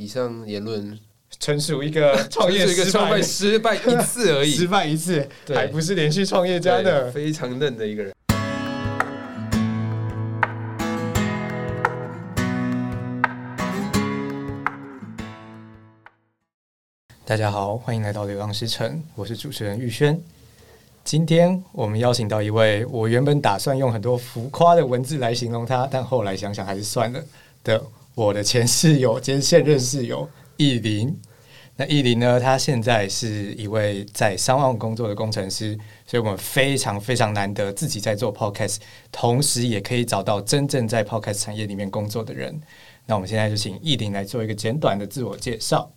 以上言论纯 属一个创业一个创业失败一次而已，失败一次，对还不是连续创业家的，非常嫩的一个人。大家好，欢迎来到流浪时辰，我是主持人玉轩。今天我们邀请到一位，我原本打算用很多浮夸的文字来形容他，但后来想想还是算了的。我的前室友兼现任室友奕霖。那奕霖呢？他现在是一位在商旺工作的工程师，所以我们非常非常难得自己在做 podcast，同时也可以找到真正在 podcast 产业里面工作的人。那我们现在就请奕霖来做一个简短的自我介绍。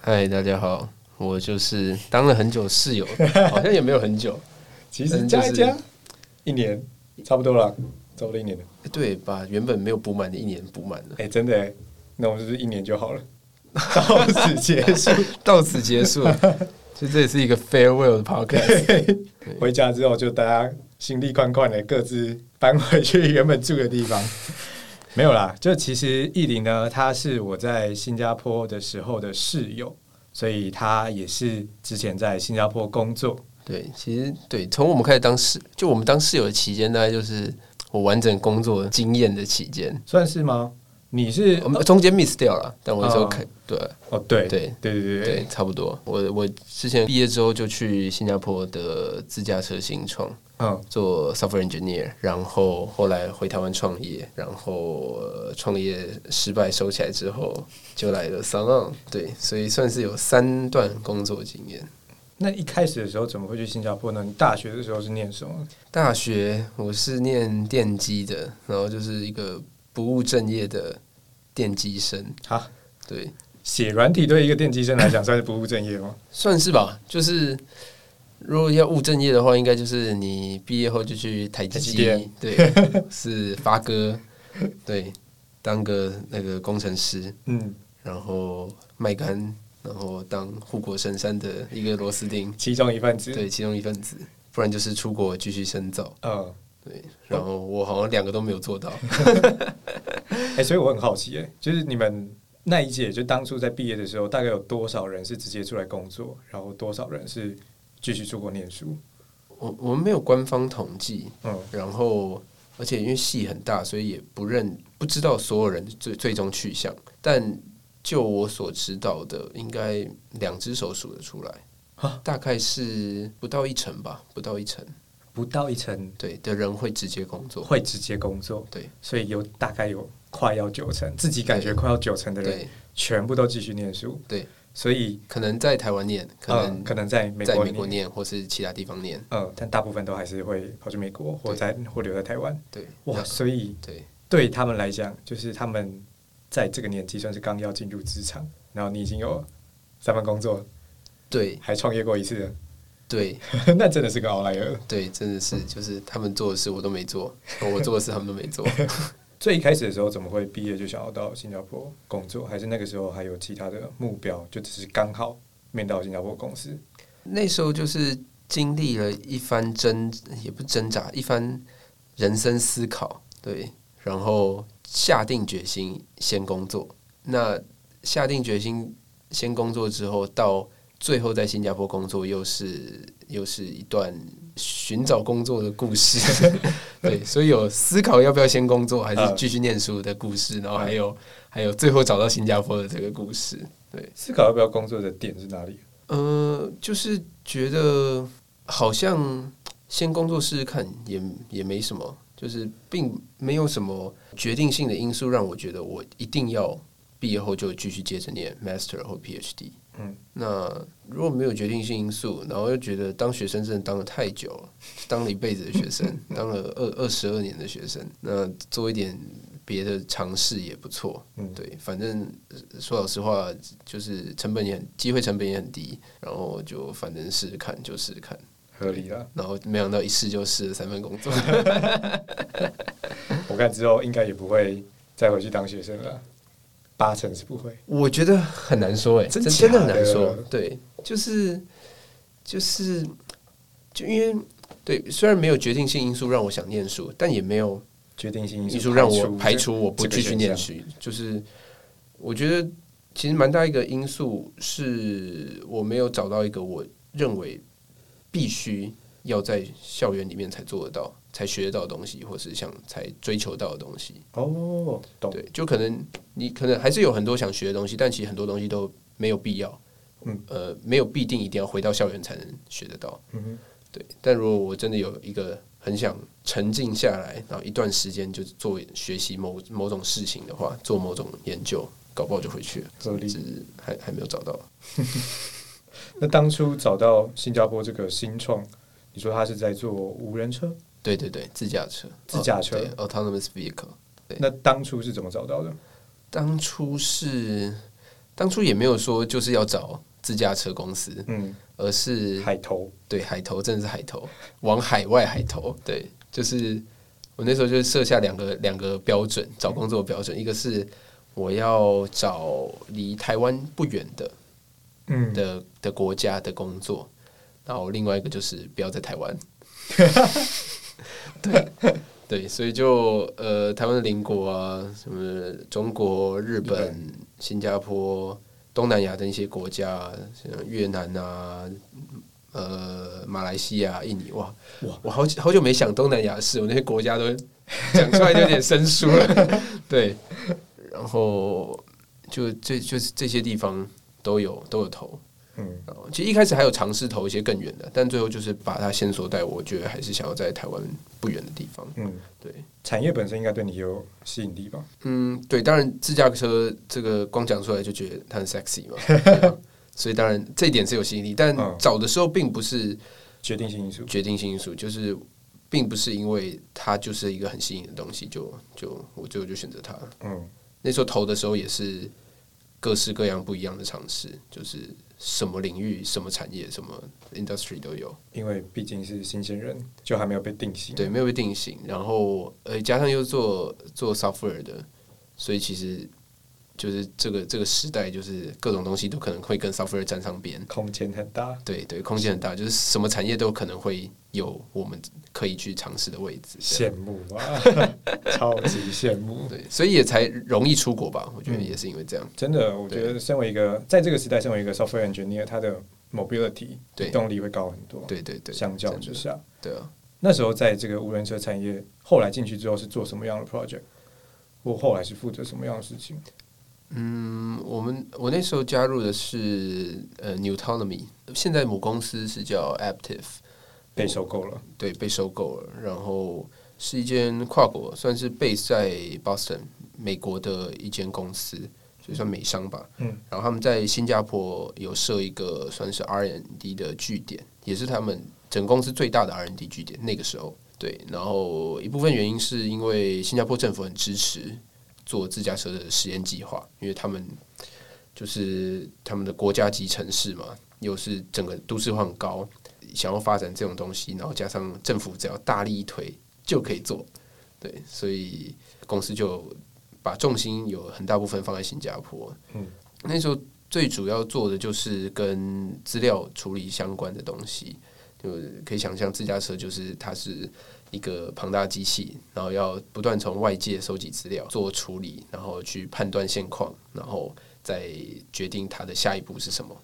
嗨，大家好，我就是当了很久室友，好像也没有很久，其实加一加一年差不多了，差不多一年了。对，把原本没有补满的一年补满了。哎，真的，那我们是不是一年就好了？到此结束，到此结束。其实这也是一个 farewell 的 podcast。回家之后就大家心力宽宽的各自搬回去原本住的地方。没有啦，就其实艺霖呢，他是我在新加坡的时候的室友，所以他也是之前在新加坡工作。对，其实对，从我们开始当室，就我们当室友的期间，大概就是我完整工作经验的期间，算是吗？你是我们中间 miss 掉了，但我那时候可对哦，对对对对对对，差不多。我我之前毕业之后就去新加坡的自驾车新创，嗯，做 software engineer，然后后来回台湾创业，然后创业失败收起来之后，就来了 SoundOn，对，所以算是有三段工作经验。那一开始的时候怎么会去新加坡呢？你大学的时候是念什么？大学我是念电机的，然后就是一个。不务正业的电机生啊，对，写软体对一个电机生来讲算是不务正业吗？算是吧。就是如果要务正业的话，应该就是你毕业后就去台积电，对，是发哥，对，当个那个工程师，嗯，然后卖干，然后当护国神山的一个螺丝钉，其中一份子，对，其中一份子，不然就是出国继续深造，嗯。对，然后我好像两个都没有做到，哎、欸，所以我很好奇，哎，就是你们那一届，就当初在毕业的时候，大概有多少人是直接出来工作，然后多少人是继续出国念书？我我们没有官方统计，嗯，然后而且因为戏很大，所以也不认不知道所有人最最终去向，但就我所知道的，应该两只手数得出来，大概是不到一成吧，不到一成。不到一成对的人会直接工作，会直接工作，对，所以有大概有快要九成，自己感觉快要九成的人，全部都继续念书，对，所以可能在台湾念，可能可能在美国念，或是其他地方念，嗯，但大部分都还是会跑去美国，或在或留在台湾，对，哇，所以对。对他们来讲，就是他们在这个年纪算是刚要进入职场，然后你已经有三份工作，对，还创业过一次。对，那真的是个奥莱尔。对，真的是，就是他们做的事我都没做，我做的事他们都没做。最一开始的时候，怎么会毕业就想要到新加坡工作？还是那个时候还有其他的目标？就只是刚好面到新加坡公司。那时候就是经历了一番挣，也不挣扎，一番人生思考。对，然后下定决心先工作。那下定决心先工作之后，到。最后在新加坡工作，又是又是一段寻找工作的故事。对，所以有思考要不要先工作，还是继续念书的故事，然后还有还有最后找到新加坡的这个故事。对，思考要不要工作的点是哪里？呃，就是觉得好像先工作试试看也也没什么，就是并没有什么决定性的因素让我觉得我一定要毕业后就继续接着念 Master 或 PhD。嗯，那如果没有决定性因素，然后又觉得当学生真的当了太久了，当了一辈子的学生，当了二二十二年的学生，那做一点别的尝试也不错。嗯，对，反正说老实话，就是成本也很，机会成本也很低，然后就反正试试看，就试试看，合理了。然后没想到一试就试了三份工作，我看之后应该也不会再回去当学生了。八成是不会，我觉得很难说，哎，真真的很难说。对，就是就是就因为对，虽然没有决定性因素让我想念书，但也没有决定性因素让我排除我不继续念书。就是我觉得其实蛮大一个因素是我没有找到一个我认为必须要在校园里面才做得到、才学得到的东西，或是想才追求到的东西。哦，懂。对，就可能你可能还是有很多想学的东西，但其实很多东西都没有必要。嗯，呃，没有必定一定要回到校园才能学得到。嗯哼，对。但如果我真的有一个很想沉静下来，然后一段时间就做学习某某种事情的话，做某种研究，搞不好就回去了。只是还还没有找到。那当初找到新加坡这个新创，你说他是在做无人车？对对对，自驾车，自驾车，autonomous vehicle。对，那当初是怎么找到的？当初是当初也没有说就是要找。自驾车公司，嗯，而是海投，对，海投真的是海投，往海外海投，对，就是我那时候就设下两个两个标准，找工作的标准，一个是我要找离台湾不远的，嗯的的国家的工作，然后另外一个就是不要在台湾，对对，所以就呃，台湾的邻国啊，什么中国、日本、新加坡。东南亚的一些国家，像越南啊，呃，马来西亚、印尼，哇哇，我好久好久没想东南亚的事，我那些国家都讲出来就有点生疏了。对，然后就这就是这些地方都有都有投。嗯，其实一开始还有尝试投一些更远的，但最后就是把它线索带，我觉得还是想要在台湾不远的地方。嗯，对，产业本身应该对你有吸引力吧？嗯，对，当然自驾车这个光讲出来就觉得它很 sexy 嘛，所以当然这一点是有吸引力，但找的时候并不是决定性因素，决定性因素就是并不是因为它就是一个很吸引的东西，就就我最后就选择它。嗯，那时候投的时候也是各式各样不一样的尝试，就是。什么领域、什么产业、什么 industry 都有，因为毕竟是新鲜人，就还没有被定型。对，没有被定型。然后，呃，加上又做做 software 的，所以其实就是这个这个时代，就是各种东西都可能会跟 software 沾上边，空间很大。对对，空间很大，就是什么产业都可能会有我们可以去尝试的位置。羡慕啊，超级羡慕。对，所以也才容易出国吧？我觉得也是因为这样。嗯、真的，我觉得身为一个在这个时代，身为一个 software engineer，他的 mobility 对动力会高很多。对对对，相较之下，对啊。那时候在这个无人车产业，后来进去之后是做什么样的 project？或后来是负责什么样的事情？嗯，我们我那时候加入的是呃 Newtonomy，现在母公司是叫 Aptiv，被收购了。对，被收购了。然后是一间跨国，算是 base 在 Boston 美国的一间公司，所以算美商吧。嗯。然后他们在新加坡有设一个算是 R N D 的据点，也是他们整公司最大的 R N D 据点。那个时候，对。然后一部分原因是因为新加坡政府很支持。做自驾车的实验计划，因为他们就是他们的国家级城市嘛，又是整个都市化很高，想要发展这种东西，然后加上政府只要大力一推就可以做，对，所以公司就把重心有很大部分放在新加坡。嗯，那时候最主要做的就是跟资料处理相关的东西，就可以想象自驾车就是它是。一个庞大机器，然后要不断从外界收集资料做处理，然后去判断现况，然后再决定它的下一步是什么。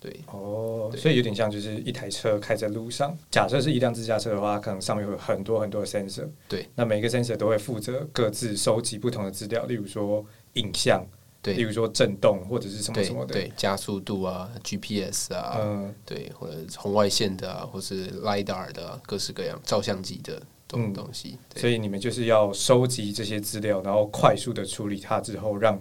对，哦，所以有点像就是一台车开在路上，假设是一辆自驾车的话，可能上面会有很多很多的 sensor。对，那每个 sensor 都会负责各自收集不同的资料，例如说影像。对，例如说震动或者是什么什么的，对，加速度啊，GPS 啊，嗯，对，或者红外线的啊，或是 LiDAR 的啊，各式各样照相机的东东西。嗯，所以你们就是要收集这些资料，然后快速的处理它之后，让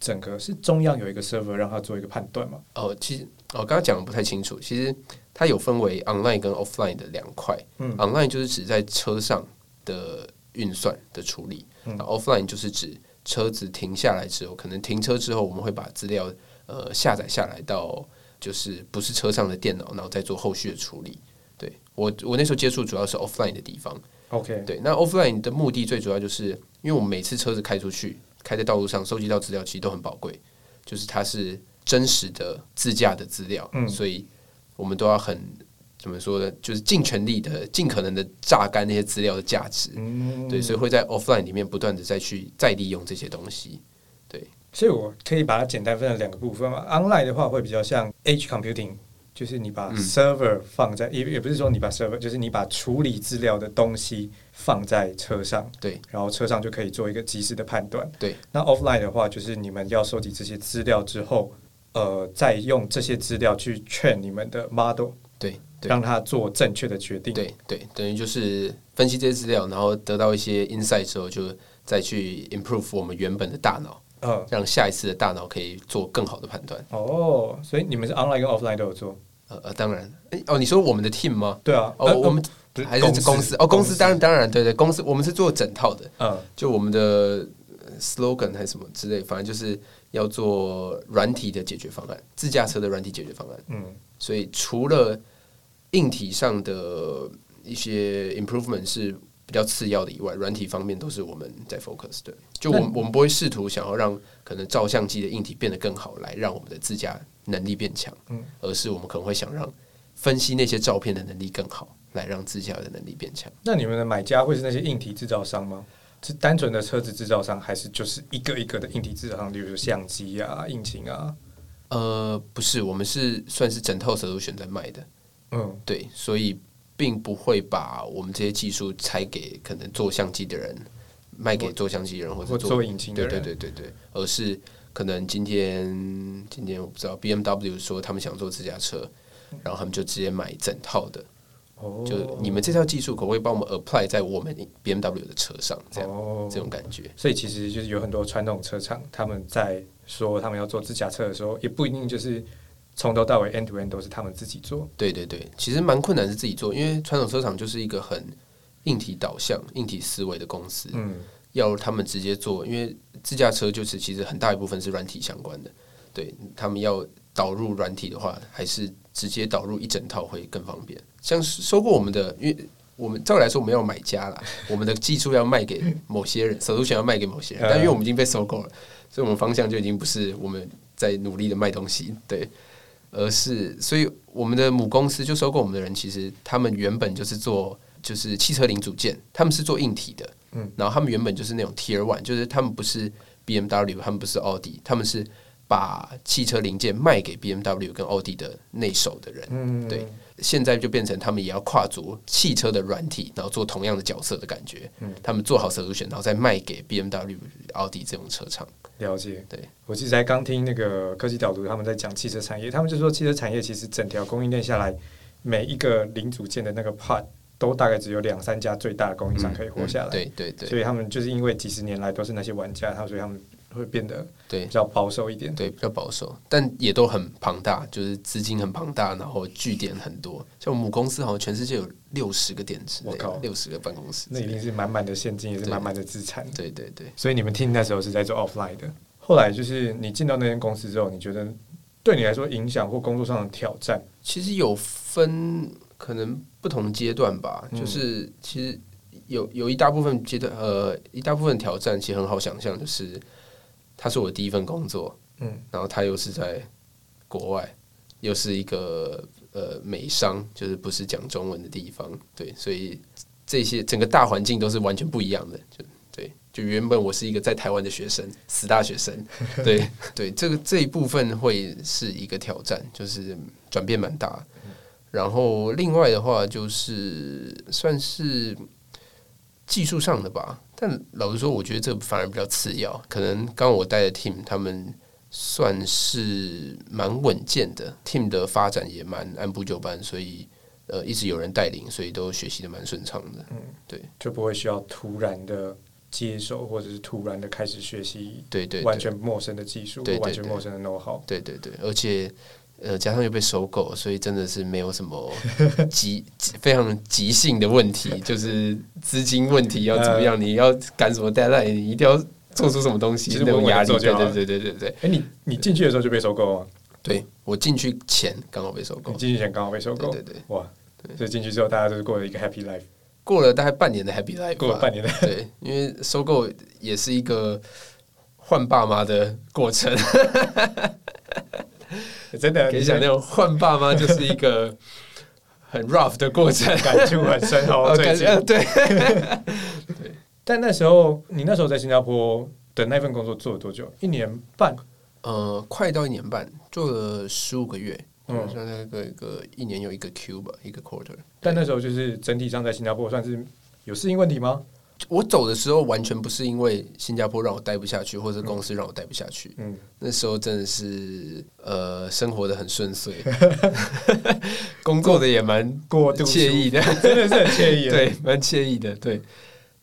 整个是中央有一个 server 让它做一个判断嘛？哦，其实我刚刚讲的不太清楚，其实它有分为 online 跟 offline 的两块。嗯，online 就是指在车上的运算的处理，嗯，offline 就是指。车子停下来之后，可能停车之后，我们会把资料呃下载下来到就是不是车上的电脑，然后再做后续的处理。对，我我那时候接触主要是 offline 的地方。OK，对，那 offline 的目的最主要就是因为我们每次车子开出去，开在道路上收集到资料其实都很宝贵，就是它是真实的自驾的资料，嗯，所以我们都要很。怎么说呢？就是尽全力的、尽可能的榨干那些资料的价值。嗯，对，所以会在 offline 里面不断的再去再利用这些东西。对，所以我可以把它简单分成两个部分嘛。Online 的话会比较像 Edge Computing，就是你把 Server 放在，也、嗯、也不是说你把 Server，就是你把处理资料的东西放在车上，对，然后车上就可以做一个及时的判断。对，那 Offline 的话，就是你们要收集这些资料之后，呃，再用这些资料去 train 你们的 model，让他做正确的决定。对对，等于就是分析这些资料，然后得到一些 insight 之后，就再去 improve 我们原本的大脑。嗯，让下一次的大脑可以做更好的判断。哦，所以你们是 online 跟 offline 都有做？呃呃，当然。哎，哦，你说我们的 team 吗？对啊。哦，我们还是公司。哦，公司当然当然，对对，公司我们是做整套的。嗯，就我们的 slogan 还是什么之类，反正就是要做软体的解决方案，自驾车的软体解决方案。嗯，所以除了硬体上的一些 improvement 是。比较次要的以外，软体方面都是我们在 focus 的。就我们我们不会试图想要让可能照相机的硬体变得更好，来让我们的自家能力变强。嗯，而是我们可能会想让分析那些照片的能力更好，来让自家的能力变强。那你们的买家会是那些硬体制造商吗？是单纯的车子制造商，还是就是一个一个的硬体制造商，例如说相机啊、引擎啊？呃，不是，我们是算是整套 solution 在卖的。嗯，对，所以。并不会把我们这些技术拆给可能做相机的人，卖给做相机的人或者做，做引擎的人，对对对对对，而是可能今天今天我不知道 BMW 说他们想做自驾车，然后他们就直接买整套的，哦，就你们这套技术可不可以帮我们 apply 在我们 BMW 的车上？这样，哦，这种感觉。所以其实就是有很多传统车厂他们在说他们要做自驾车的时候，也不一定就是。从头到尾，end to end 都是他们自己做。对对对，其实蛮困难是自己做，因为传统车厂就是一个很硬体导向、硬体思维的公司。嗯，要他们直接做，因为自驾车就是其实很大一部分是软体相关的。对他们要导入软体的话，还是直接导入一整套会更方便。像收购我们的，因为我们照理来说我们要买家啦，我们的技术要卖给某些人，手术权要卖给某些人，但因为我们已经被收购了，所以我们方向就已经不是我们在努力的卖东西。对。而是，所以我们的母公司就收购我们的人，其实他们原本就是做就是汽车零组件，他们是做硬体的，嗯，然后他们原本就是那种 Tier One，就是他们不是 BMW，他们不是奥迪，他们是把汽车零件卖给 BMW 跟奥迪的内手的人，嗯，对。现在就变成他们也要跨足汽车的软体，然后做同样的角色的感觉。嗯，他们做好 solution，然后再卖给 BMW、奥迪这种车厂。了解。对，我其实才刚听那个科技导读他们在讲汽车产业，他们就说汽车产业其实整条供应链下来，每一个零组件的那个 part 都大概只有两三家最大的供应商可以活下来。嗯嗯、对对对。所以他们就是因为几十年来都是那些玩家，他所以他们。会变得对比较保守一点，对，比较保守，但也都很庞大，就是资金很庞大，然后据点很多。像我母公司好像全世界有六十个点子，我靠，六十个办公室，那一定是满满的现金，也是满满的资产。对对对，所以你们听那时候是在做 offline 的，后来就是你进到那间公司之后，你觉得对你来说影响或工作上的挑战，其实有分可能不同阶段吧。嗯、就是其实有有一大部分阶段，呃，一大部分挑战其实很好想象，就是。他是我第一份工作，嗯，然后他又是在国外，又是一个呃美商，就是不是讲中文的地方，对，所以这些整个大环境都是完全不一样的，就对，就原本我是一个在台湾的学生，死大学生，对对，这个这一部分会是一个挑战，就是转变蛮大，然后另外的话就是算是技术上的吧。但老实说，我觉得这反而比较次要。可能刚刚我带的 team，他们算是蛮稳健的，team 的发展也蛮按部就班，所以呃一直有人带领，所以都学习的蛮顺畅的。嗯，对，就不会需要突然的接受，或者是突然的开始学习，对对，完全陌生的技术，对，完全陌生的 know how，对对对，而且。呃，加上又被收购，所以真的是没有什么急 非常急性的问题，就是资金问题要怎么样？你要赶什么 deadline？你一定要做出什么东西？那种压力，对对对对对对。哎、欸，你你进去的时候就被收购吗？对，我进去前刚好被收购，进去前刚好被收购，对对对，哇！所以进去之后，大家都是过了一个 happy life，过了大概半年的 happy life，过了半年的 对，因为收购也是一个换爸妈的过程。真的你想那种换爸妈就是一个很 rough 的过程，感触很深哦。最近对，对。但那时候你那时候在新加坡的那份工作做了多久？一年半？呃，快到一年半，做了十五个月，嗯，算那个一个一年有一个 Q 吧，一个 quarter。但那时候就是整体上在新加坡算是有适应问题吗？我走的时候完全不是因为新加坡让我待不下去，或者公司让我待不下去。嗯，那时候真的是呃，生活的很顺遂，工作的也蛮过惬意的，真的是很惬意，对，蛮惬意的，对。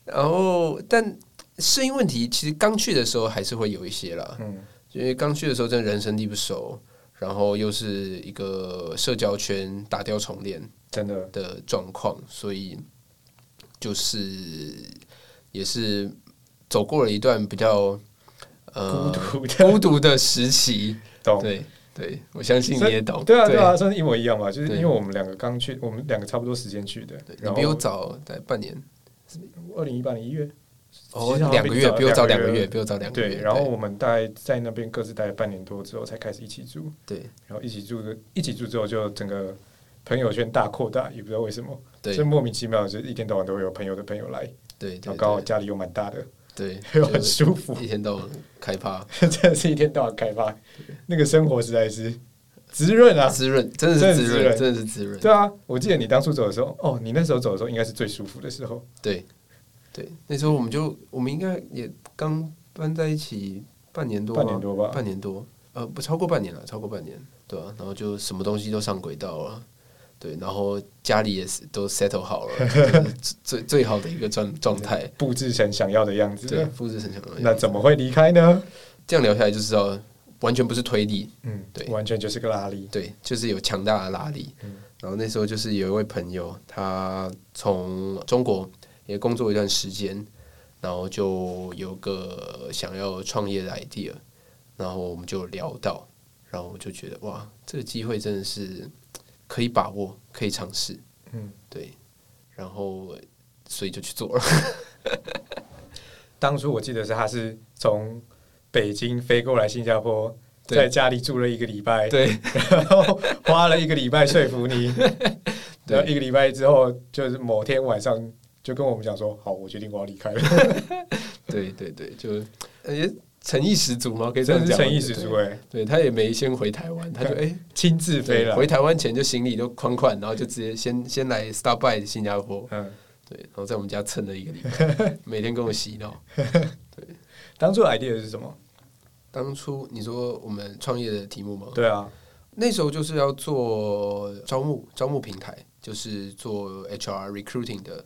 然后，但适应问题其实刚去的时候还是会有一些啦，嗯，因为刚去的时候真的人生地不熟，然后又是一个社交圈打掉重练，真的。的状况，所以就是。也是走过了一段比较呃孤独孤独的时期，懂？对对，我相信你也懂。对啊对啊，算是一模一样嘛。就是因为我们两个刚去，我们两个差不多时间去的。你比我早在半年，二零一八年一月，哦，两个月比我早两个月，比我早两个月。对，然后我们大概在那边各自待了半年多之后，才开始一起住。对，然后一起住，一起住之后，就整个朋友圈大扩大，也不知道为什么，就莫名其妙，就一天到晚都会有朋友的朋友来。对，然后刚好家里又蛮大的，对，又很舒服，一天到晚开趴，真的是一天到晚开趴，那个生活实在是滋润啊，滋润，真的是滋润，真的是滋润。对啊，我记得你当初走的时候，哦，你那时候走的时候应该是最舒服的时候。对，对，那时候我们就我们应该也刚搬在一起半年多，半年多吧，半年多，呃，不超过半年了，超过半年，对啊，然后就什么东西都上轨道了。对，然后家里也是都 settle 好了，最最好的一个状状态，布置成想要的样子。对，布置成想要的样子。那怎么会离开呢？这样聊下来就知道，完全不是推力，嗯，对，完全就是个拉力，对，就是有强大的拉力。嗯，然后那时候就是有一位朋友，他从中国也工作一段时间，然后就有个想要创业的 idea，然后我们就聊到，然后我就觉得哇，这个机会真的是。可以把握，可以尝试，嗯，对，然后所以就去做了。当初我记得是他是从北京飞过来新加坡，在家里住了一个礼拜，对，然后花了一个礼拜说服你，对，然后一个礼拜之后，就是某天晚上就跟我们讲说：“好，我决定我要离开了。”对对对，就诶。诚意十足吗？可以这样讲，诚意十足哎，对，他也没先回台湾，他就哎亲自飞了。回台湾前就行李都宽宽，然后就直接先先来 stop by 新加坡，嗯，对，然后在我们家蹭了一个礼拜，每天跟我洗脑。对，当初 idea 是什么？当初你说我们创业的题目吗？对啊，那时候就是要做招募招募平台，就是做 HR recruiting 的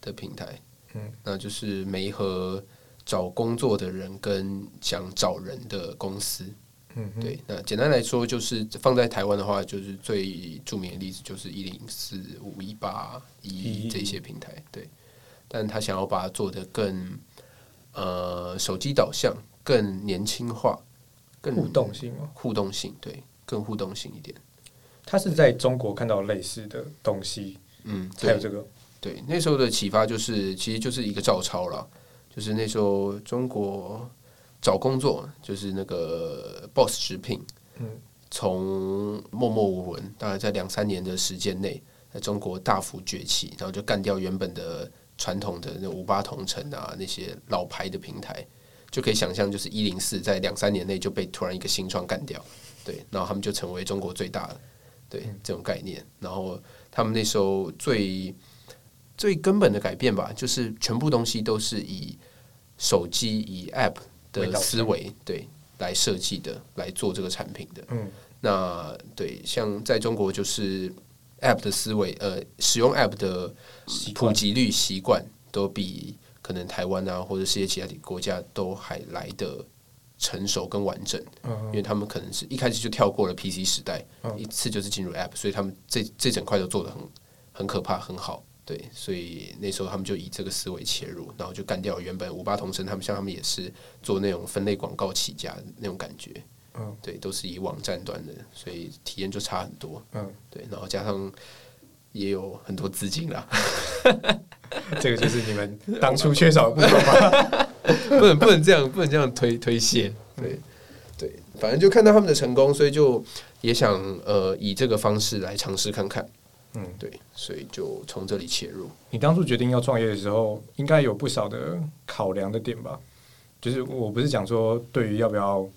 的平台，嗯，那就是媒合。找工作的人跟想找人的公司，嗯，对，那简单来说就是放在台湾的话，就是最著名的例子就是一零四五一八一这些平台，对。但他想要把它做得更呃手机导向、更年轻化、更互动性互动性，对，更互动性一点。他是在中国看到类似的东西，嗯，还有这个，对，那时候的启发就是，其实就是一个照抄了。就是那时候中国找工作，就是那个 Boss 直聘，嗯，从默默无闻，大概在两三年的时间内，在中国大幅崛起，然后就干掉原本的传统的那五八同城啊那些老牌的平台，就可以想象，就是一零四在两三年内就被突然一个新创干掉，对，然后他们就成为中国最大的，对这种概念，然后他们那时候最。最根本的改变吧，就是全部东西都是以手机、以 App 的思维对来设计的，来做这个产品的。嗯，那对，像在中国就是 App 的思维，呃，使用 App 的普及率习惯都比可能台湾啊或者世界其他国家都还来的成熟跟完整。嗯，因为他们可能是一开始就跳过了 PC 时代，一次就是进入 App，所以他们这这整块都做的很很可怕，很好。对，所以那时候他们就以这个思维切入，然后就干掉原本五八同城，他们像他们也是做那种分类广告起家的那种感觉，嗯，对，都是以网站端的，所以体验就差很多，嗯，对，然后加上也有很多资金啦，这个就是你们 当初缺少的部分吧？不能不能这样，不能这样推推卸，对对，反正就看到他们的成功，所以就也想呃以这个方式来尝试看看。嗯，对，所以就从这里切入。你当初决定要创业的时候，应该有不少的考量的点吧？就是我不是讲说对于要不要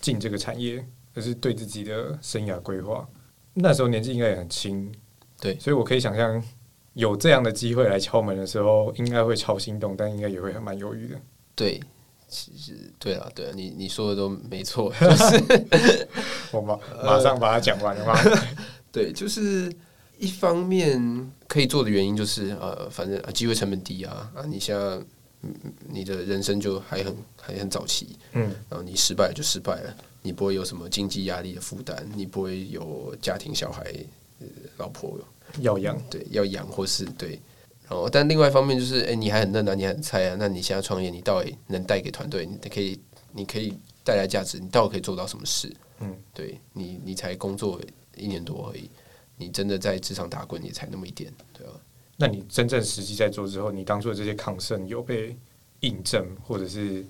进这个产业，而是对自己的生涯规划。那时候年纪应该也很轻，对，所以我可以想象有这样的机会来敲门的时候，应该会超心动，但应该也会还蛮犹豫的。对，其实对啊，对啊，你你说的都没错，就是 我马马上把它讲完了吗？呃、对，就是一方面可以做的原因就是呃，反正机会成本低啊啊，你现在你的人生就还很还很早期，嗯，然后你失败了就失败了。你不会有什么经济压力的负担，你不会有家庭、小孩、呃、老婆要养，对，要养或是对。然后，但另外一方面就是，哎，你还很嫩啊，你还很菜啊，那你现在创业，你到底能带给团队，你可以，你可以带来价值，你到底可以做到什么事？嗯，对你，你才工作一年多而已，你真的在职场打滚也才那么一点，对吧？那你真正实际在做之后，你当初的这些抗胜有被印证，或者是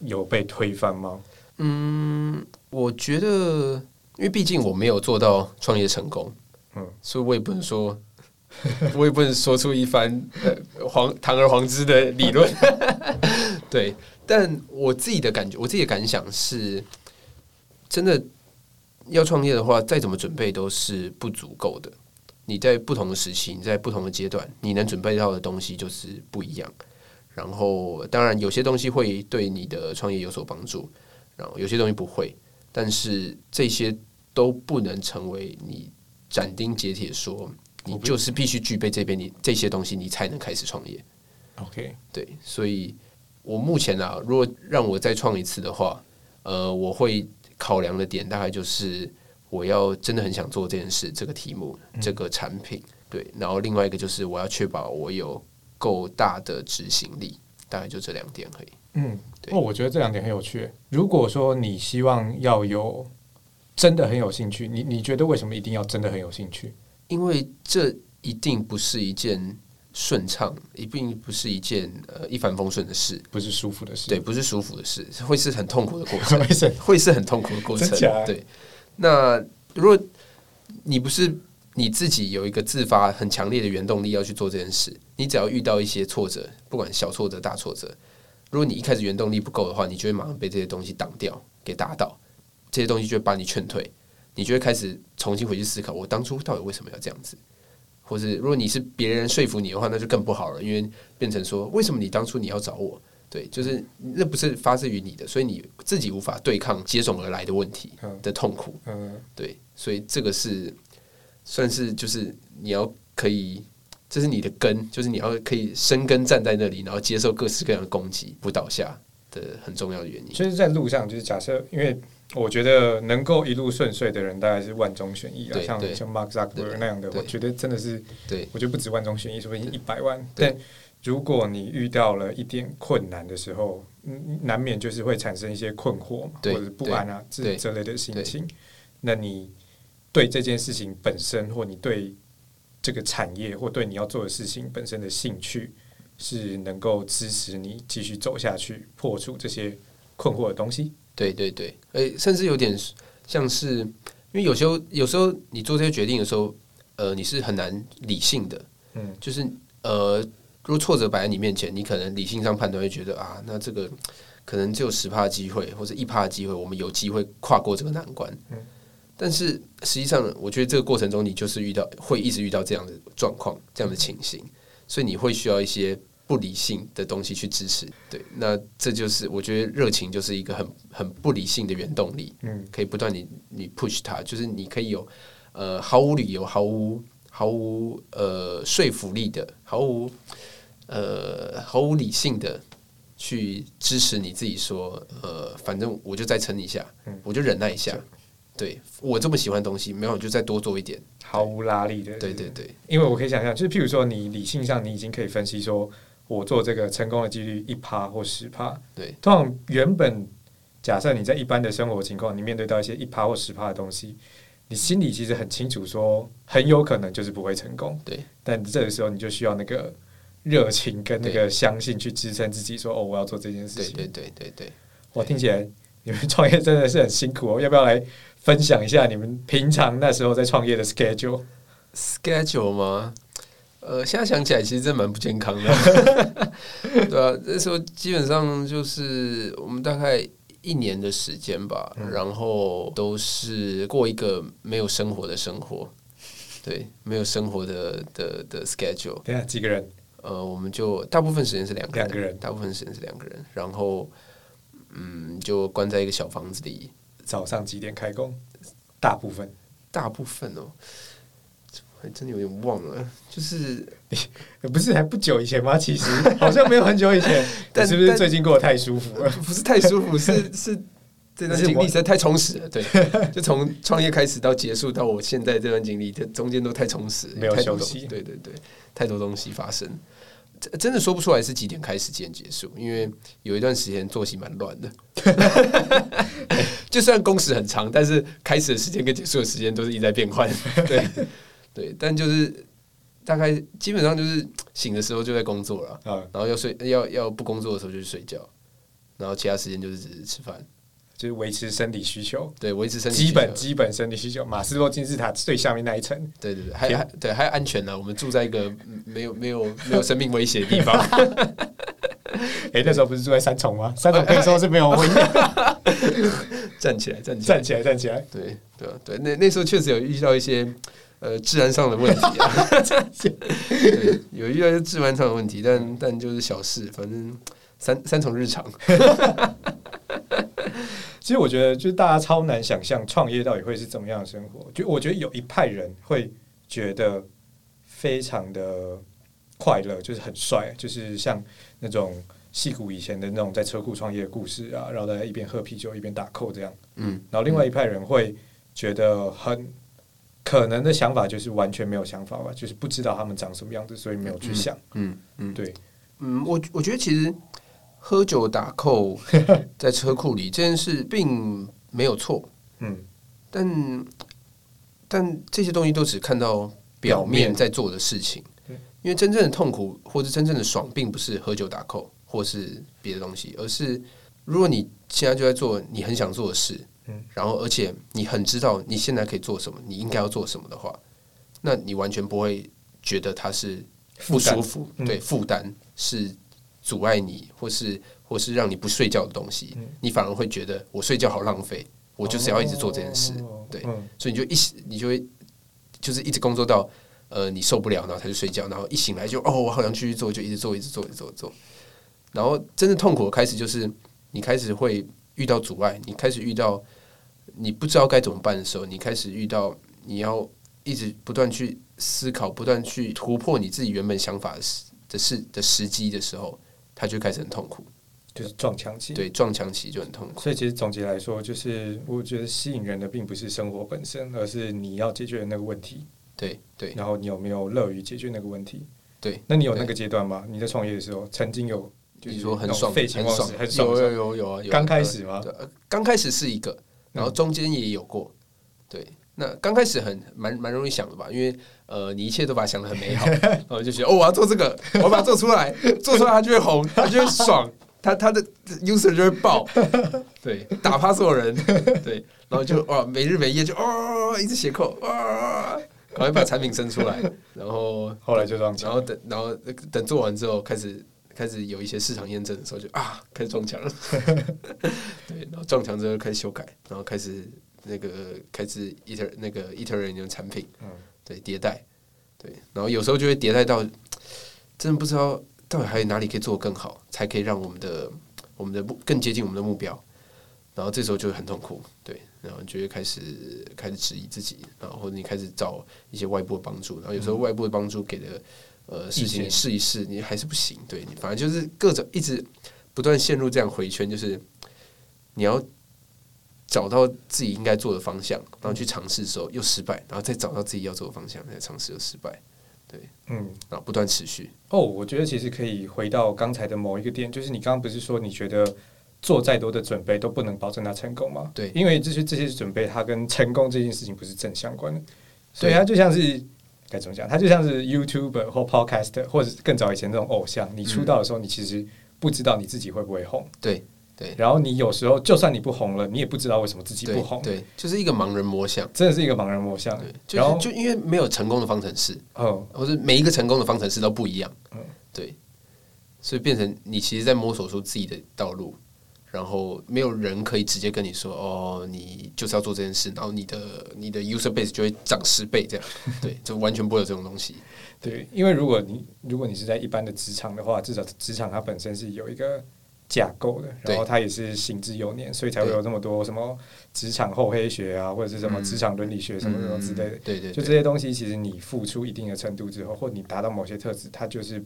有被推翻吗？嗯，我觉得，因为毕竟我没有做到创业成功，嗯，所以我也不能说，我也不能说出一番黄堂而皇之的理论，对。但我自己的感觉，我自己的感想是，真的要创业的话，再怎么准备都是不足够的。你在不同的时期，你在不同的阶段，你能准备到的东西就是不一样。然后，当然有些东西会对你的创业有所帮助。然后有些东西不会，但是这些都不能成为你斩钉截铁说你就是必须具备这边你这些东西，你才能开始创业。OK，对，所以我目前啊，如果让我再创一次的话，呃，我会考量的点大概就是我要真的很想做这件事，这个题目，这个产品，对，然后另外一个就是我要确保我有够大的执行力，大概就这两点可以。嗯，对哦，我觉得这两点很有趣。如果说你希望要有真的很有兴趣，你你觉得为什么一定要真的很有兴趣？因为这一定不是一件顺畅，一并不是一件呃一帆风顺的事，不是舒服的事，对，不是舒服的事，会是很痛苦的过程，会是很痛苦的过程。对，那如果你不是你自己有一个自发很强烈的原动力要去做这件事，你只要遇到一些挫折，不管小挫折大挫折。如果你一开始原动力不够的话，你就会马上被这些东西挡掉，给打倒。这些东西就会把你劝退，你就会开始重新回去思考：我当初到底为什么要这样子？或是如果你是别人说服你的话，那就更不好了，因为变成说：为什么你当初你要找我？对，就是那不是发自于你的，所以你自己无法对抗接踵而来的问题的痛苦。嗯，对，所以这个是算是就是你要可以。这是你的根，就是你要可以生根站在那里，然后接受各式各样的攻击，不倒下的很重要的原因。所以，在路上就是假设，因为我觉得能够一路顺遂的人，大概是万中选一啊，像像 Mark Zuckerberg 那样的，我觉得真的是，对。我觉得不止万中选一，说不定一百万。但如果你遇到了一点困难的时候，难免就是会产生一些困惑嘛，或者不安啊，这这类的心情。那你对这件事情本身，或你对这个产业或对你要做的事情本身的兴趣，是能够支持你继续走下去、破除这些困惑的东西。对对对，诶，甚至有点像是，因为有时候有时候你做这些决定的时候，呃，你是很难理性的。嗯，就是呃，如果挫折摆在你面前，你可能理性上判断会觉得啊，那这个可能只有十帕的机会，或者一帕的机会，我们有机会跨过这个难关。嗯。但是实际上，我觉得这个过程中，你就是遇到会一直遇到这样的状况、这样的情形，所以你会需要一些不理性的东西去支持。对，那这就是我觉得热情就是一个很很不理性的原动力。嗯，可以不断你你 push 它，就是你可以有呃毫无理由、毫无毫无呃说服力的、毫无呃毫无理性的去支持你自己说，呃，反正我就再撑一下，我就忍耐一下。对，我这么喜欢东西，没有就再多做一点，毫无拉力的。对对对，因为我可以想象，就是譬如说，你理性上你已经可以分析说，我做这个成功的几率一趴或十趴。对，通常原本假设你在一般的生活情况，你面对到一些一趴或十趴的东西，你心里其实很清楚，说很有可能就是不会成功。对，但这个时候你就需要那个热情跟那个相信去支撑自己，说哦，我要做这件事情。对对对对对，我听起来你们创业真的是很辛苦哦，要不要来？分享一下你们平常那时候在创业的 schedule，schedule 吗？呃，现在想起来其实真蛮不健康的，对啊，那时候基本上就是我们大概一年的时间吧，嗯、然后都是过一个没有生活的生活，对，没有生活的的的 schedule。对啊，几个人？呃，我们就大部分时间是两个人，两个人，大部分时间是两个人，然后嗯，就关在一个小房子里。早上几点开工？大部分，大部分哦。还真的有点忘了，就是 不是还不久以前吗？其实 好像没有很久以前，但是不是最近过得太舒服了？不是太舒服，是 是这段经历实在太充实了。对，就从创业开始到结束到我现在这段经历，这中间都太充实，没有休息。对对对，太多东西发生，真的说不出来是几点开始几点结束，因为有一段时间作息蛮乱的。就算工时很长，但是开始的时间跟结束的时间都是一直在变换。对。对，但就是大概基本上就是醒的时候就在工作了，嗯、然后要睡要要不工作的时候就去睡觉，然后其他时间就是只是吃饭，就是维持身体需求。对，维持生理基本基本生理需求。马斯洛金字塔最下面那一层，对对对，还还对还安全呢。我们住在一个没有没有没有生命威胁的地方。哎、欸，那时候不是住在三重吗？三重可以说是没有危险。站起来，站起来，站起来，站起来。对对对，那那时候确实有遇到一些。呃，治安上的问题啊，对，有一个治安上的问题，但但就是小事，反正三三重日常。其实我觉得，就是大家超难想象创业到底会是怎么样的生活。就我觉得有一派人会觉得非常的快乐，就是很帅，就是像那种戏骨以前的那种在车库创业的故事啊，然后大家一边喝啤酒一边打 code 这样。嗯，然后另外一派人会觉得很。可能的想法就是完全没有想法吧，就是不知道他们长什么样子，所以没有去想。嗯嗯，嗯对，嗯，我我觉得其实喝酒打扣 在车库里这件事并没有错。嗯，但但这些东西都只看到表面在做的事情，因为真正的痛苦或者真正的爽，并不是喝酒打扣或是别的东西，而是如果你现在就在做你很想做的事。嗯，然后而且你很知道你现在可以做什么，你应该要做什么的话，那你完全不会觉得它是不舒服，对，负担是阻碍你，或是或是让你不睡觉的东西，你反而会觉得我睡觉好浪费，我就是要一直做这件事，对，所以你就一你就会就是一直工作到呃你受不了，然后才去睡觉，然后一醒来就哦我好想继续做，就一直做一直做一直做。然后真的痛苦的开始就是你开始会。遇到阻碍，你开始遇到你不知道该怎么办的时候，你开始遇到你要一直不断去思考、不断去突破你自己原本想法的时的时的时机的时候，他就开始很痛苦，就是撞墙期。对，撞墙期就很痛苦。所以其实总结来说，就是我觉得吸引人的并不是生活本身，而是你要解决的那个问题。对对，然后你有没有乐于解决那个问题？对，那你有那个阶段吗？你在创业的时候曾经有？就是说很爽，很爽，很爽，有有有有啊！刚开始吗？刚开始是一个，然后中间也有过。对，那刚开始很蛮蛮容易想的吧？因为呃，你一切都把它想的很美好，然后就觉得哦，我要做这个，我要把它做出来，做出来它就会红，它就会爽，它它的 user 就会爆，对，打趴所有人，对，然后就哇，没日没夜就哦，一直写 code，哇，赶快把产品生出来，然后后来就这样，然后等然后等做完之后开始。开始有一些市场验证的时候就，就啊，开始撞墙了。对，然后撞墙之后开始修改，然后开始那个开始 iter 那个 iterate 的产品，嗯，对，迭代，对，然后有时候就会迭代到，真的不知道到底还有哪里可以做得更好，才可以让我们的我们的目更接近我们的目标。然后这时候就会很痛苦，对，然后就会开始开始质疑自己，然后或者你开始找一些外部的帮助，然后有时候外部的帮助给的。呃，事情试一试，你还是不行。对你，反正就是各种一直不断陷入这样回圈，就是你要找到自己应该做的方向，然后去尝试的时候又失败，然后再找到自己要做的方向，再尝试又失败。对，嗯，然后不断持续。哦，我觉得其实可以回到刚才的某一个点，就是你刚刚不是说你觉得做再多的准备都不能保证它成功吗？对，因为这些这些准备，它跟成功这件事情不是正相关的。对，它就像是。该怎么讲？他就像是 YouTuber 或 Podcaster，或者更早以前那种偶像。你出道的时候，你其实不知道你自己会不会红。对，对。然后你有时候就算你不红了，你也不知道为什么自己不红。对，对就是一个盲人摸象，真的是一个盲人摸象。对，就是就因为没有成功的方程式，嗯，或者每一个成功的方程式都不一样，嗯，对，所以变成你其实，在摸索出自己的道路。然后没有人可以直接跟你说哦，你就是要做这件事，然后你的你的 user base 就会涨十倍这样，对，就完全不会有这种东西。对，因为如果你如果你是在一般的职场的话，至少职场它本身是有一个架构的，然后它也是行之有年，所以才会有这么多什么职场厚黑学啊，或者是什么职场伦理学什么什么之类的。对对，就这些东西，其实你付出一定的程度之后，或你达到某些特质，它就是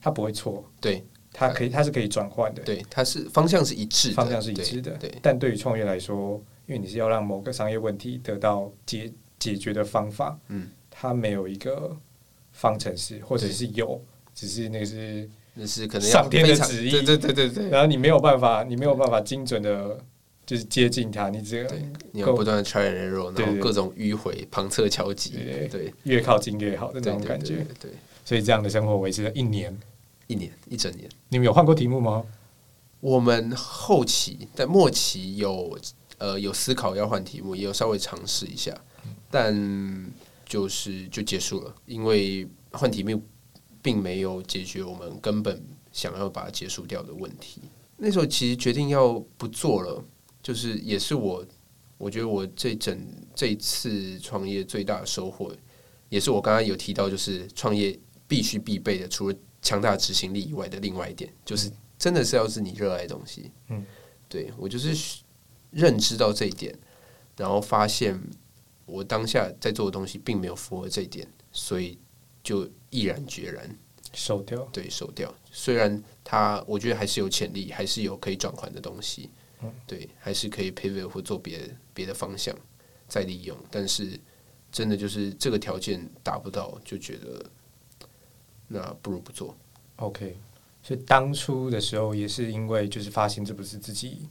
它不会错。对。它可以，它是可以转换的。对，它是方向是一致的，方向是一致的。对，但对于创业来说，因为你是要让某个商业问题得到解解决的方法，嗯，它没有一个方程式，或者是有，只是那个是那是可能上天的旨意，对对对对对。然后你没有办法，你没有办法精准的，就是接近它，你这个你要不断的 try and error，然后各种迂回、旁侧敲击，对，越靠近越好的那种感觉。对，所以这样的生活维持了一年。一年一整年，你们有换过题目吗？我们后期在末期有呃有思考要换题目，也有稍微尝试一下，但就是就结束了，因为换题目并没有解决我们根本想要把它结束掉的问题。那时候其实决定要不做了，就是也是我我觉得我这整这次创业最大的收获，也是我刚刚有提到，就是创业必须必备的，除了强大执行力以外的另外一点，就是真的是要是你热爱的东西。嗯，对，我就是认知到这一点，然后发现我当下在做的东西并没有符合这一点，所以就毅然决然收掉。对，收掉。虽然它我觉得还是有潜力，还是有可以转换的东西。嗯，对，还是可以 pivot 或做别的别的方向再利用，但是真的就是这个条件达不到，就觉得。那不如不做。OK，所以当初的时候也是因为就是发现这不是自己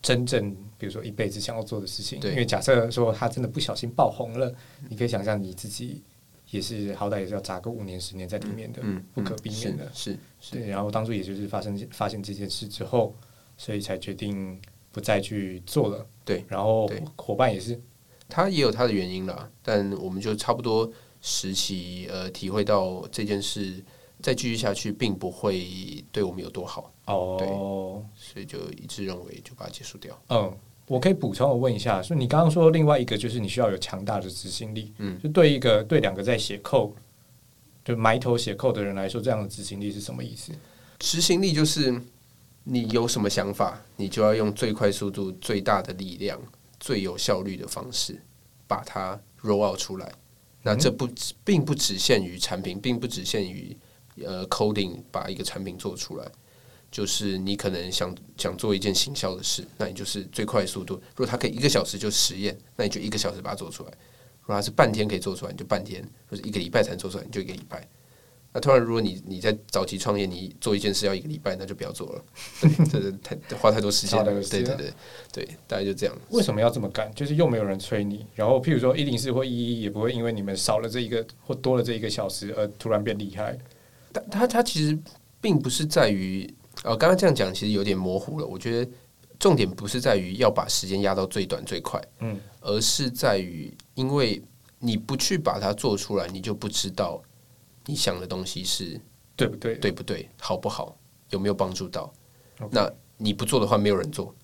真正，比如说一辈子想要做的事情。对，因为假设说他真的不小心爆红了，你可以想象你自己也是好歹也是要砸个五年十年在里面的，嗯，不可避免的。是是。对，然后当初也就是发生发现这件事之后，所以才决定不再去做了。对，然后伙伴也是，他也有他的原因啦，但我们就差不多。时期呃，体会到这件事再继续下去，并不会对我们有多好哦。对，所以就一致认为就把它结束掉。嗯，我可以补充我问一下，所以你刚刚说另外一个就是你需要有强大的执行力。嗯，就对一个对两个在写 code 就埋头写 code 的人来说，这样的执行力是什么意思？执行力就是你有什么想法，你就要用最快速度、最大的力量、最有效率的方式把它 roll out 出来。那这不并不只限于产品，并不只限于呃 coding 把一个产品做出来，就是你可能想想做一件行销的事，那你就是最快速度。如果它可以一个小时就实验，那你就一个小时把它做出来；如果它是半天可以做出来，你就半天；或者一个礼拜才能做出来，你就一个礼拜。那突然，如果你你在早期创业，你做一件事要一个礼拜，那就不要做了，这是太花太多时间了。对对对对，大概就这样。为什么要这么干？就是又没有人催你，然后譬如说一零四或一一也不会因为你们少了这一个或多了这一个小时而突然变厉害。但他他其实并不是在于，呃，刚刚这样讲其实有点模糊了。我觉得重点不是在于要把时间压到最短最快，嗯，而是在于因为你不去把它做出来，你就不知道。你想的东西是对不对？对不对？好不好？有没有帮助到.那你不做的话，没有人做。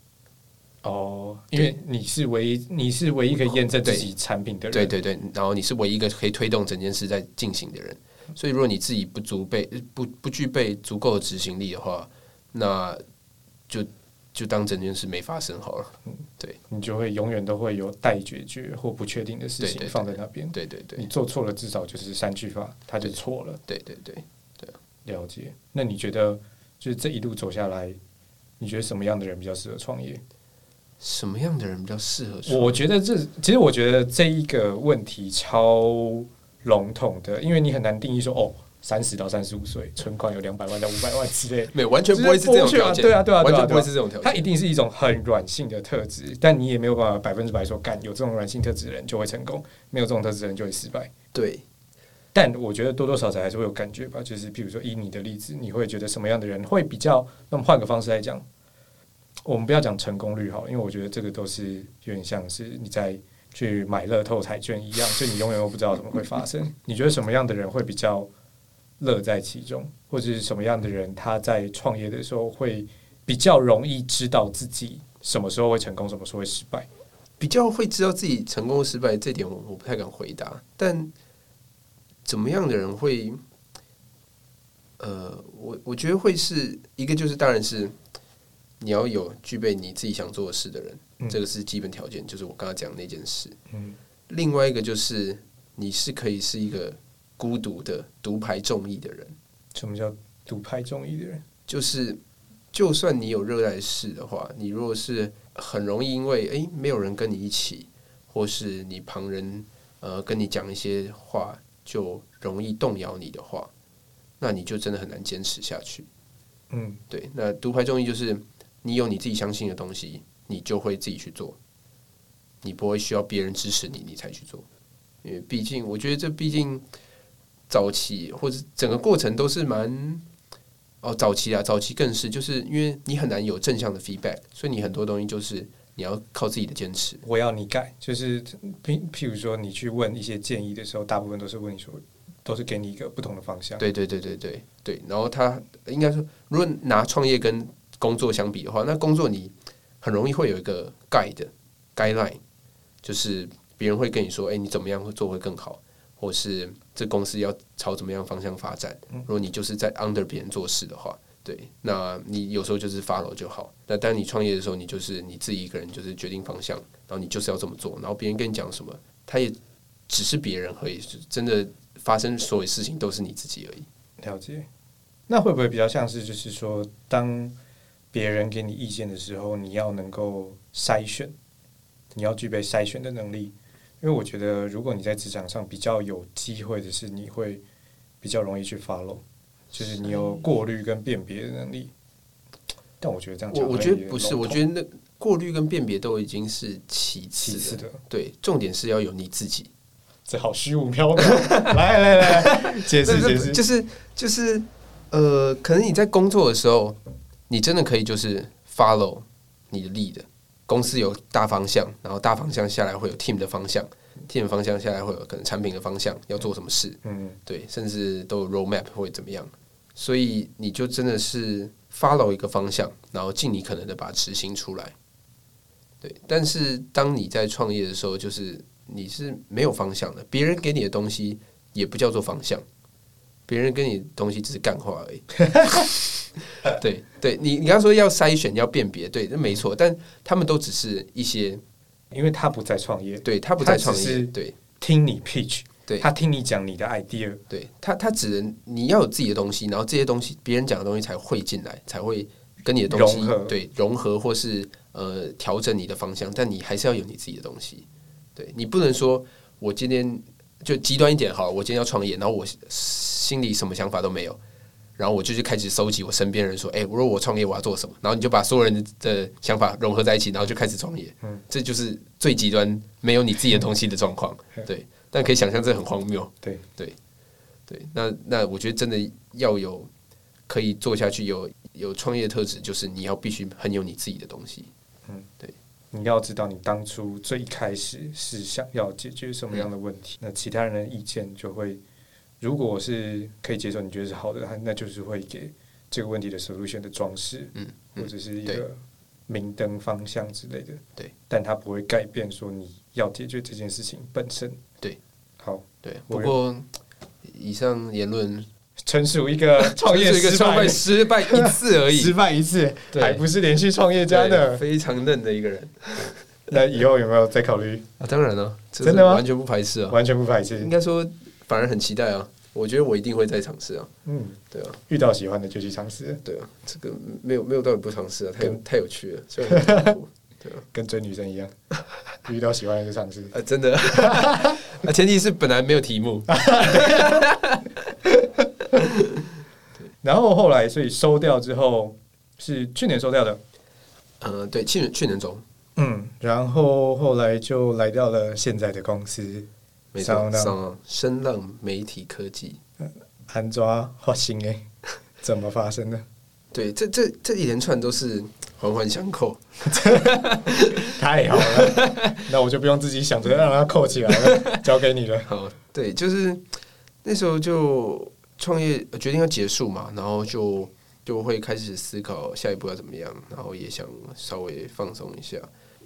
哦，因为你是唯一，你是唯一可以验证自己产品的人。对对对，然后你是唯一一个可以推动整件事在进行的人。所以，如果你自己不足备不不具备足够的执行力的话，那就。就当整件事没发生好了，嗯，对，你就会永远都会有待解决或不确定的事情放在那边，对对对，你做错了，至少就是三句话，他就错了，对对对对，了解。那你觉得，就是这一路走下来，你觉得什么样的人比较适合创业？什么样的人比较适合？我觉得这其实我觉得这一个问题超笼统的，因为你很难定义说哦。三十到三十五岁，存款有两百万到五百万之类，没有完全不会是这种条件，对啊，对啊，完全不会是这种条件。它一定是一种很软性的特质，但你也没有办法百分之百说，干有这种软性特质的人就会成功，没有这种特质的人就会失败。对，但我觉得多多少少还是会有感觉吧。就是比如说以你的例子，你会觉得什么样的人会比较？那么换个方式来讲，我们不要讲成功率好，因为我觉得这个都是有点像是你在去买乐透彩券一样，就你永远都不知道怎么会发生。你觉得什么样的人会比较乐在其中，或者是什么样的人他在创业的时候会比较容易知道自己什么时候会成功，什么时候会失败？比较会知道自己成功失败，这点我我不太敢回答。但怎么样的人会？呃，我我觉得会是一个，就是当然是你要有具备你自己想做的事的人，嗯、这个是基本条件，就是我刚刚讲的那件事。嗯，另外一个就是你是可以是一个孤独的独排众议的人。什么叫独排众议的人？就是就算你有热爱事的话，你如果是很容易因为诶没有人跟你一起，或是你旁人呃跟你讲一些话，就容易动摇你的话。那你就真的很难坚持下去。嗯，对。那独排众议就是你有你自己相信的东西，你就会自己去做，你不会需要别人支持你，你才去做。因为毕竟，我觉得这毕竟早期或者整个过程都是蛮哦，早期啊，早期更是，就是因为你很难有正向的 feedback，所以你很多东西就是你要靠自己的坚持。我要你改，就是譬譬如说，你去问一些建议的时候，大部分都是问你说。都是给你一个不同的方向。对对对对对对。然后他应该说，如果拿创业跟工作相比的话，那工作你很容易会有一个 guide guideline，就是别人会跟你说，哎，你怎么样会做会更好，或是这公司要朝怎么样方向发展。如果你就是在 under 别人做事的话，对，那你有时候就是 follow 就好。那当你创业的时候，你就是你自己一个人就是决定方向，然后你就是要这么做。然后别人跟你讲什么，他也只是别人而已，真的。发生所有事情都是你自己而已。了解，那会不会比较像是，就是说，当别人给你意见的时候，你要能够筛选，你要具备筛选的能力。因为我觉得，如果你在职场上比较有机会的是，你会比较容易去 follow，就是你有过滤跟辨别的能力。但我觉得这样讲，我我觉得不是，我觉得那过滤跟辨别都已经是其次的，其次的，对，重点是要有你自己。这好虚无缥缈，来来来，解释 解释，就是就是呃，可能你在工作的时候，你真的可以就是 follow 你的 lead，公司有大方向，然后大方向下来会有 team 的方向，team 的方向下来会有可能产品的方向要做什么事，嗯，对，甚至都有 roadmap 会怎么样，所以你就真的是 follow 一个方向，然后尽你可能的把它执行出来，对，但是当你在创业的时候，就是。你是没有方向的，别人给你的东西也不叫做方向，别人跟你的东西只是干话而已。对，对你，你刚说要筛选，要辨别，对，那没错，但他们都只是一些，因为他不在创业，对他不在创业，对，听你 pitch，对。他听你讲你的 idea，对他，他只能你要有自己的东西，然后这些东西别人讲的东西才会进来，才会跟你的东西融，对，融合或是呃调整你的方向，但你还是要有你自己的东西。对，你不能说我今天就极端一点好，我今天要创业，然后我心里什么想法都没有，然后我就去开始收集我身边人说，哎，如果我创业我要做什么，然后你就把所有人的想法融合在一起，然后就开始创业，嗯，这就是最极端没有你自己的东西的状况，对，但可以想象这很荒谬，对。对。对，那那我觉得真的要有可以做下去，有有创业特质，就是你要必须很有你自己的东西，嗯，对。你要知道，你当初最开始是想要解决什么样的问题，那其他人的意见就会，如果是可以接受，你觉得是好的，那就是会给这个问题的 solution 的装饰，嗯，或者是一个明灯方向之类的，对，但它不会改变说你要解决这件事情本身，对，好，对，不过以上言论。纯属一个创业失败，失败一次而已，失败一次，还不是连续创业家的，非常嫩的一个人。那以后有没有再考虑？啊，当然了，真的吗？完全不排斥啊，完全不排斥。应该说，反而很期待啊。我觉得我一定会再尝试啊。嗯，对啊，遇到喜欢的就去尝试。对啊，这个没有没有道理不尝试啊，太太有趣了。虽然很痛苦，对啊，跟追女生一样，遇到喜欢的就尝试。啊，真的。啊，前提是本来没有题目。然后后来，所以收掉之后是去年收掉的，呃，对，去年去年中，嗯，然后后来就来到了现在的公司，没错，上声浪媒体科技，安抓花心哎，怎么发生的？对，这这这一连串都是环环相扣，太好了。那我就不用自己想着让它扣起来了，交给你了。好，对，就是那时候就创业决定要结束嘛，然后就就会开始思考下一步要怎么样，然后也想稍微放松一下，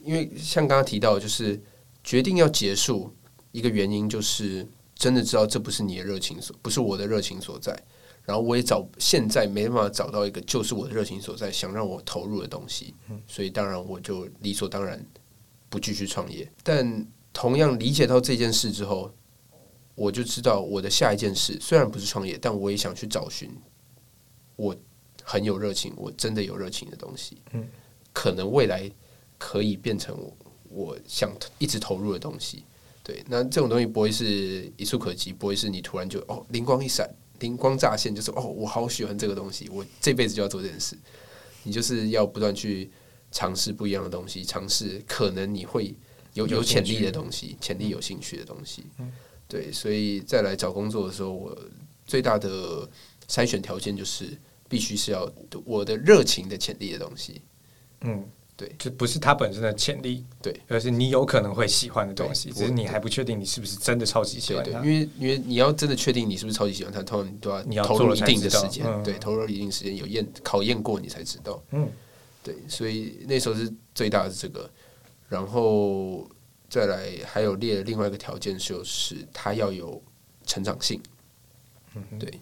因为像刚刚提到，就是决定要结束一个原因，就是真的知道这不是你的热情所，不是我的热情所在。然后我也找现在没办法找到一个就是我的热情所在，想让我投入的东西，所以当然我就理所当然不继续创业。但同样理解到这件事之后，我就知道我的下一件事虽然不是创业，但我也想去找寻我很有热情、我真的有热情的东西。嗯可能未来可以变成我我想一直投入的东西。对，那这种东西不会是一触可及，不会是你突然就哦灵光一闪。灵光乍现，就是哦，我好喜欢这个东西，我这辈子就要做这件事。你就是要不断去尝试不一样的东西，尝试可能你会有有潜力的东西，潜力有兴趣的东西。对，所以再来找工作的时候，我最大的筛选条件就是必须是要我的热情的潜力的东西。嗯。对，就不是他本身的潜力，对，而是你有可能会喜欢的东西，只是你还不确定你是不是真的超级喜欢它。对，对，因为因为你要真的确定你是不是超级喜欢它，通常你都要你要投入一定的时间，嗯、对，投入一定时间有验考验过你才知道。嗯，对，所以那时候是最大的是这个，然后再来还有列另外一个条件就是它要有成长性。嗯，对，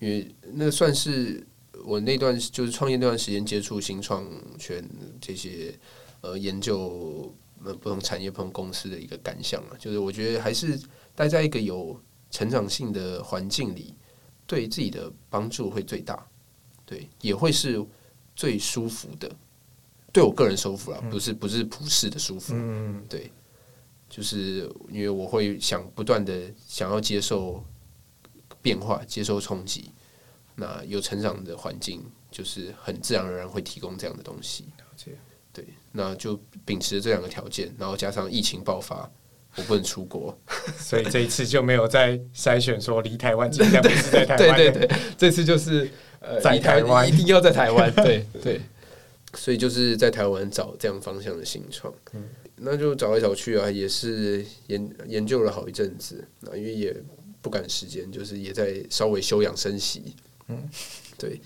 因为那算是。我那段就是创业那段时间，接触新创圈这些呃研究呃不同产业、不同公司的一个感想啊，就是我觉得还是待在一个有成长性的环境里，对自己的帮助会最大，对，也会是最舒服的。对我个人舒服啊，不是不是普世的舒服，嗯，对，就是因为我会想不断的想要接受变化，接受冲击。那有成长的环境，就是很自然而然会提供这样的东西。对，那就秉持这两个条件，然后加上疫情爆发，我不能出国，所以这一次就没有再筛选说离台湾近，不是在台湾。对对对，这次就是呃，在台湾一定要在台湾。对对，所以就是在台湾找这样方向的新创。嗯，那就找来找去啊，也是研研究了好一阵子，那因为也不赶时间，就是也在稍微休养生息。嗯，对，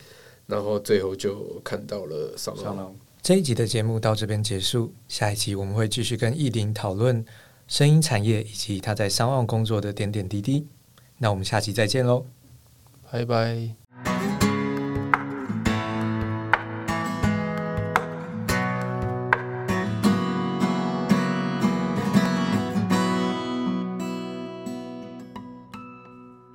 然后最后就看到了 SoundOn。这一集的节目到这边结束，下一集我们会继续跟奕霖讨论声音产业以及他在 SoundOn 工作的点点滴滴。那我们下期再见喽，拜拜。